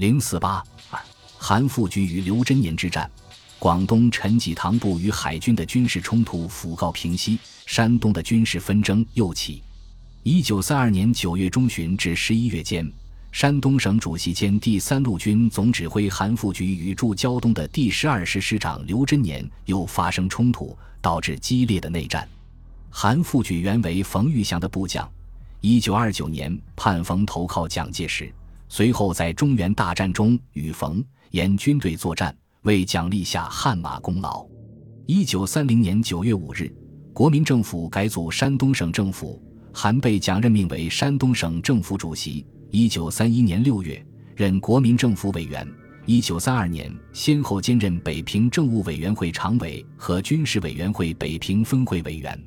零四八二，韩复榘与刘真年之战，广东陈济棠部与海军的军事冲突甫告平息，山东的军事纷争又起。一九三二年九月中旬至十一月间，山东省主席兼第三路军总指挥韩复榘与驻胶东的第十二师师长刘真年又发生冲突，导致激烈的内战。韩复榘原为冯玉祥的部将，一九二九年叛冯投靠蒋介石。随后，在中原大战中与冯沿军队作战，为蒋立下汗马功劳。一九三零年九月五日，国民政府改组山东省政府，韩被蒋任命为山东省政府主席。一九三一年六月，任国民政府委员。一九三二年，先后兼任北平政务委员会常委和军事委员会北平分会委员。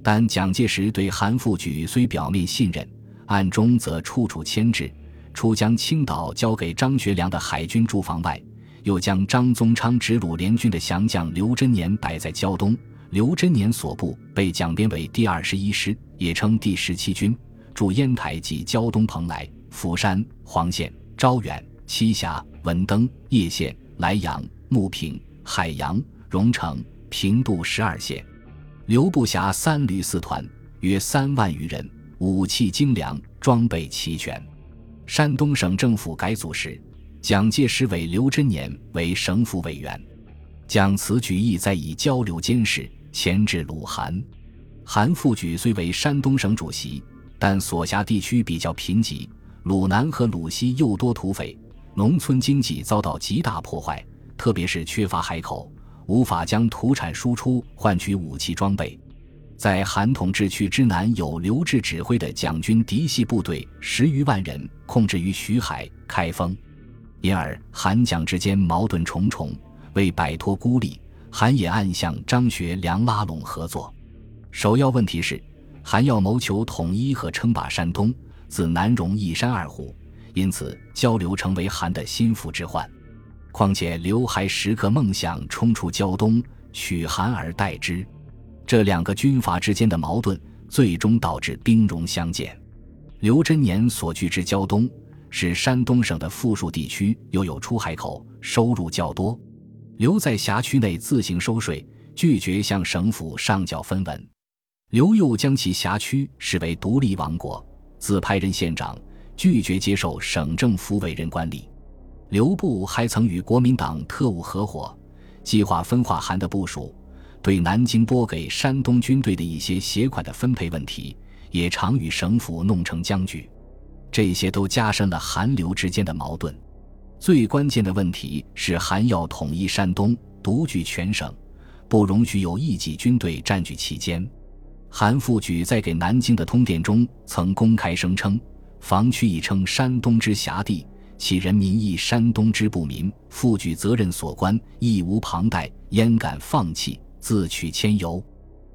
但蒋介石对韩复榘虽表面信任，暗中则处处牵制。除将青岛交给张学良的海军驻防外，又将张宗昌直鲁联军的降将刘真年摆在胶东。刘真年所部被蒋编为第二十一师，也称第十七军，驻烟台及胶东蓬莱、釜山、黄县、招远、栖霞、文登、叶县、莱阳、牟平、海洋、荣城、平度十二县。刘部辖三旅四团，约三万余人，武器精良，装备齐全。山东省政府改组时，蒋介石委刘真年为省府委员。蒋此举意在以交流监视，牵制鲁韩。韩复榘虽为山东省主席，但所辖地区比较贫瘠，鲁南和鲁西又多土匪，农村经济遭到极大破坏，特别是缺乏海口，无法将土产输出换取武器装备。在韩统治区之南，有刘志指挥的蒋军嫡系部队十余万人，控制于徐海、开封，因而韩蒋之间矛盾重重。为摆脱孤立，韩也暗向张学良拉拢合作。首要问题是，韩要谋求统一和称霸山东，自难容一山二虎，因此交流成为韩的心腹之患。况且刘还时刻梦想冲出胶东，取韩而代之。这两个军阀之间的矛盾，最终导致兵戎相见。刘真年所居之胶东，是山东省的富庶地区，又有出海口，收入较多。留在辖区内自行收税，拒绝向省府上缴分文。刘又将其辖区视为独立王国，自派任县长，拒绝接受省政府委任官吏。刘部还曾与国民党特务合伙，计划分化韩的部署。对南京拨给山东军队的一些携款的分配问题，也常与省府弄成僵局，这些都加深了韩刘之间的矛盾。最关键的问题是，韩要统一山东，独据全省，不容许有异己军队占据其间。韩复榘在给南京的通电中曾公开声称：“防区已称山东之辖地，其人民亦山东之不民，复举责任所关，义无旁贷，焉敢放弃？”自取千由，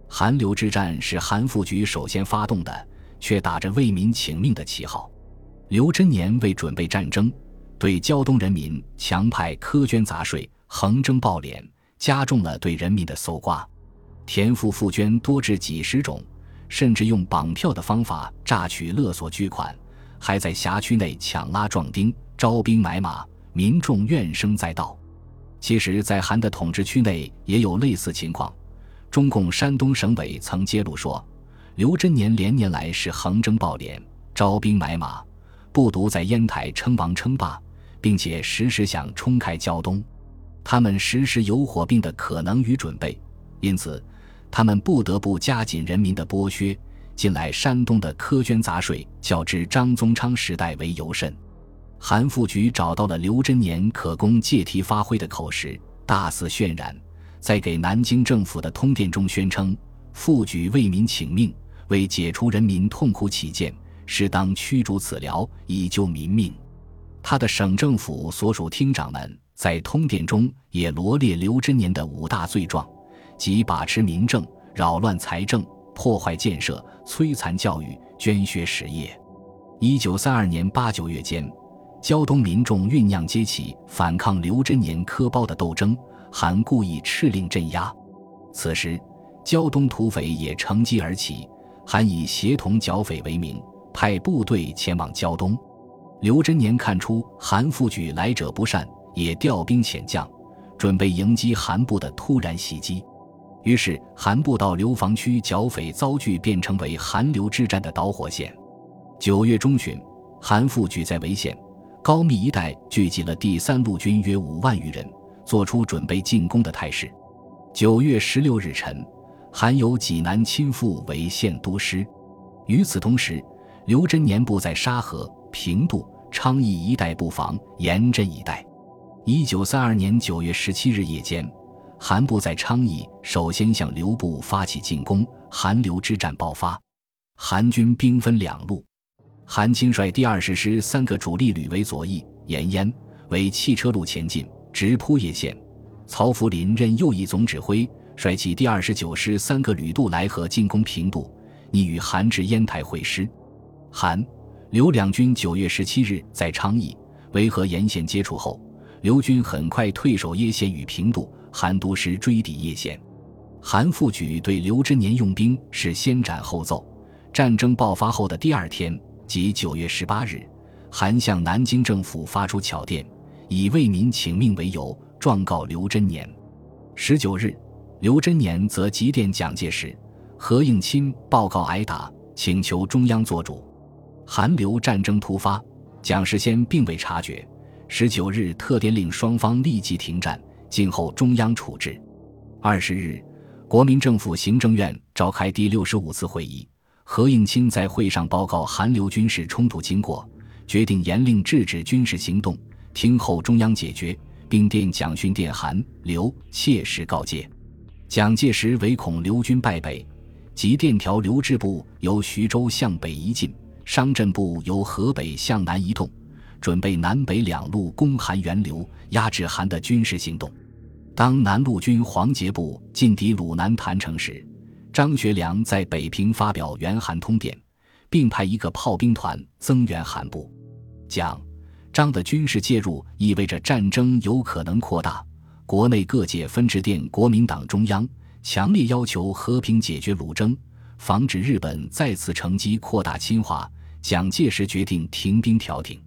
韩刘之战是韩复榘首先发动的，却打着为民请命的旗号。刘真年为准备战争，对胶东人民强派苛捐杂税，横征暴敛，加重了对人民的搜刮，田赋赋捐多至几十种，甚至用绑票的方法榨取勒索巨款，还在辖区内抢拉壮丁，招兵买马，民众怨声载道。其实，在韩的统治区内也有类似情况。中共山东省委曾揭露说，刘真年连年来是横征暴敛、招兵买马，不独在烟台称王称霸，并且时时想冲开胶东。他们时时有火并的可能与准备，因此他们不得不加紧人民的剥削。近来山东的苛捐杂税，较之张宗昌时代为尤甚。韩复榘找到了刘真年可供借题发挥的口实，大肆渲染，在给南京政府的通电中宣称：“复榘为民请命，为解除人民痛苦起见，适当驱逐此僚，以救民命。”他的省政府所属厅长们在通电中也罗列刘真年的五大罪状，即把持民政、扰乱财政、破坏建设、摧残教育、捐削实业。一九三二年八九月间。胶东民众酝酿揭起反抗刘真年科包的斗争，韩故意敕令镇压。此时，胶东土匪也乘机而起，韩以协同剿匪为名，派部队前往胶东。刘真年看出韩复榘来者不善，也调兵遣将，准备迎击韩部的突然袭击。于是，韩部到刘防区剿匪遭拒，便成为韩刘之战的导火线。九月中旬，韩复榘在潍县、高密一带聚集了第三路军约五万余人，做出准备进攻的态势。九月十六日晨，韩由济南亲赴为县都师。与此同时，刘真年部在沙河、平度、昌邑一带布防，严阵以待。一九三二年九月十七日夜间。韩部在昌邑首先向刘部发起进攻，韩刘之战爆发。韩军兵分两路，韩钦率第二十师三个主力旅为左翼，沿燕为汽车路前进，直扑叶县。曹福林任右翼总指挥，率其第二十九师三个旅渡来河进攻平度，拟与韩至烟台会师。韩刘两军九月十七日在昌邑维和沿线接触后，刘军很快退守叶县与平度。韩都师追抵叶县，韩复榘对刘真年用兵是先斩后奏。战争爆发后的第二天，即九月十八日，韩向南京政府发出巧电，以为民请命为由，状告刘真年。十九日，刘真年则急电蒋介石、何应钦报告挨打，请求中央做主。韩刘战争突发，蒋世先并未察觉，十九日特电令双方立即停战。静候中央处置。二十日，国民政府行政院召开第六十五次会议，何应钦在会上报告韩刘军事冲突经过，决定严令制止军事行动，听候中央解决，并电蒋勋电韩刘切实告诫。蒋介石唯恐刘军败北，即电调刘志部由徐州向北移进，商震部由河北向南移动，准备南北两路攻韩援刘，压制韩的军事行动。当南路军黄杰部进抵鲁南坛城时，张学良在北平发表援韩通电，并派一个炮兵团增援韩部。蒋、张的军事介入意味着战争有可能扩大。国内各界分致电国民党中央，强烈要求和平解决鲁争，防止日本再次乘机扩大侵华。蒋介石决定停兵调停。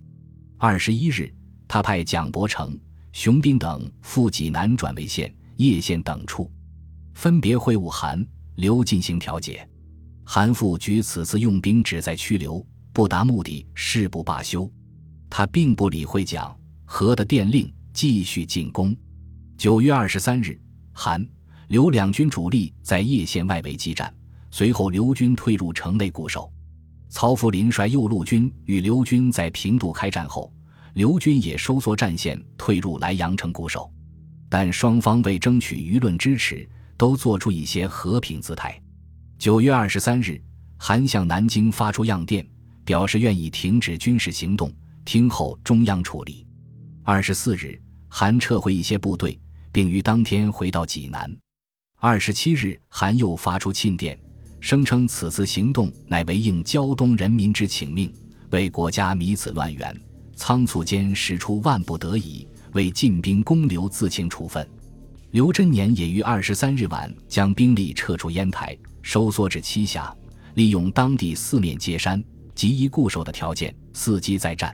二十一日，他派蒋伯成。熊斌等赴济南转为县、叶县等处，分别会晤韩、刘进行调解。韩复榘此次用兵旨在驱刘，不达目的誓不罢休。他并不理会蒋、和的电令，继续进攻。九月二十三日，韩、刘两军主力在叶县外围激战，随后刘军退入城内固守。曹福林率右路军与刘军在平度开战后。刘军也收缩战线，退入莱阳城固守，但双方为争取舆论支持，都做出一些和平姿态。九月二十三日，韩向南京发出样电，表示愿意停止军事行动，听候中央处理。二十四日，韩撤回一些部队，并于当天回到济南。二十七日，韩又发出庆电，声称此次行动乃为应胶东人民之请命，为国家弥此乱源。仓促间使出万不得已，为进兵攻留自请处分。刘真年也于二十三日晚将兵力撤出烟台，收缩至栖霞，利用当地四面皆山、极易固守的条件，伺机再战。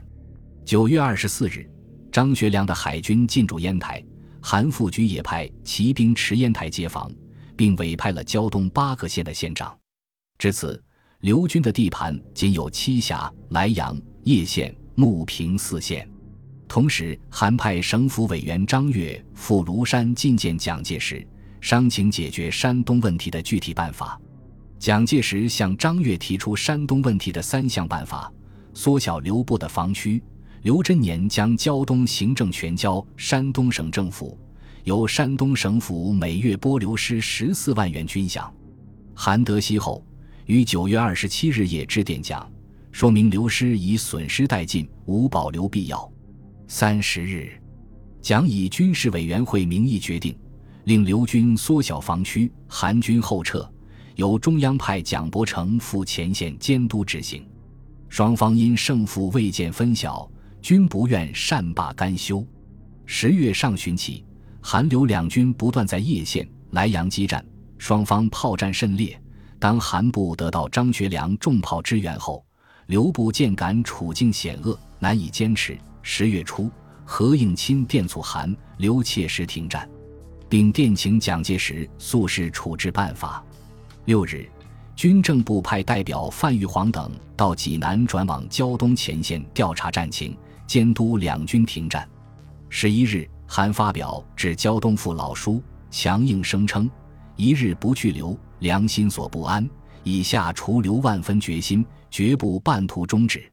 九月二十四日，张学良的海军进驻烟台，韩复榘也派骑兵持烟台接防，并委派了胶东八个县的县长。至此，刘军的地盘仅有栖霞、莱阳、叶县。牟平四县，同时韩派省府委员张悦赴庐山觐见蒋介石，商请解决山东问题的具体办法。蒋介石向张悦提出山东问题的三项办法：缩小刘部的防区，刘真年将胶东行政权交山东省政府，由山东省府每月拨刘师十四万元军饷。韩德熙后于九月二十七日夜致电蒋。说明刘师已损失殆尽，无保留必要。三十日，蒋以军事委员会名义决定，令刘军缩小防区，韩军后撤，由中央派蒋伯成赴前线监督执行。双方因胜负未见分晓，均不愿善罢甘休。十月上旬起，韩刘两军不断在叶县、莱阳激战，双方炮战甚烈。当韩部得到张学良重炮支援后，刘部渐感处境险恶，难以坚持。十月初，何应钦电促韩、刘切实停战，并电请蒋介石速试处置办法。六日，军政部派代表范玉煌等到济南转往胶东前线调查战情，监督两军停战。十一日，韩发表致胶东父老书，强硬声称：一日不去留，良心所不安。以下除留万分决心，绝不半途终止。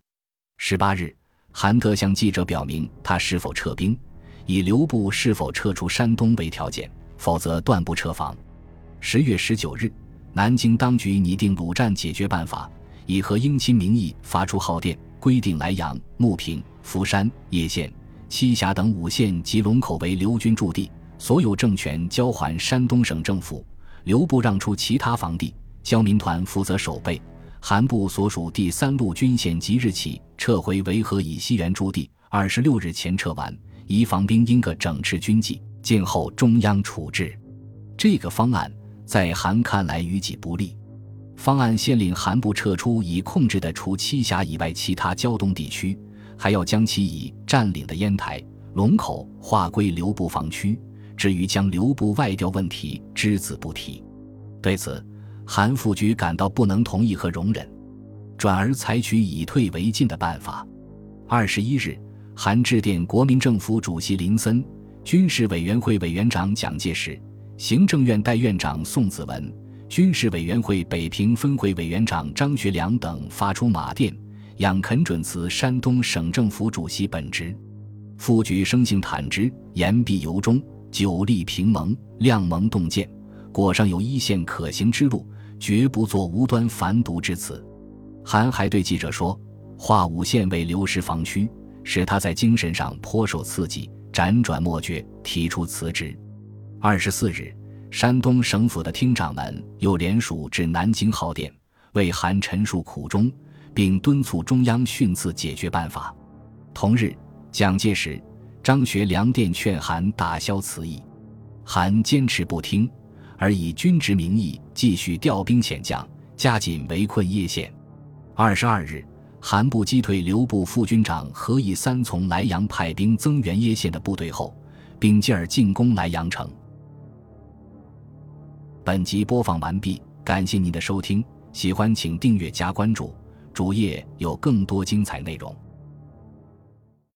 十八日，韩德向记者表明他是否撤兵，以留部是否撤出山东为条件，否则断不撤防。十月十九日，南京当局拟定鲁战解决办法，以和英亲名义发出号电，规定莱阳、牟平、福山、叶县、栖霞等五县及龙口为留军驻地，所有政权交还山东省政府，留部让出其他防地。交民团负责守备，韩部所属第三路军线即日起撤回维和以西原驻地，二十六日前撤完，以防兵因个整治军纪，静候中央处置。这个方案在韩看来于己不利。方案限令韩部撤出已控制的除栖霞以外其他胶东地区，还要将其已占领的烟台、龙口划归留部防区。至于将留部外调问题，只字不提。对此。韩复榘感到不能同意和容忍，转而采取以退为进的办法。二十一日，韩致电国民政府主席林森、军事委员会委员长蒋介石、行政院代院长宋子文、军事委员会北平分会委员长张学良等，发出马电，仰恳准辞山东省政府主席本职。复局生性坦直，言必由衷，久立平盟，量盟洞见，果上有一线可行之路。绝不做无端反毒之词。韩还对记者说：“化武县为流失防区，使他在精神上颇受刺激，辗转莫决，提出辞职。”二十四日，山东省府的厅长们又联署至南京号电，为韩陈述苦衷，并敦促中央训赐解决办法。同日，蒋介石、张学良电劝韩打消此意，韩坚持不听。而以军职名义继续调兵遣将，加紧围困叶县。二十二日，韩部击退刘部副军长何以三从莱阳派兵增援叶县的部队后，并继而进攻莱阳城。本集播放完毕，感谢您的收听，喜欢请订阅加关注，主页有更多精彩内容。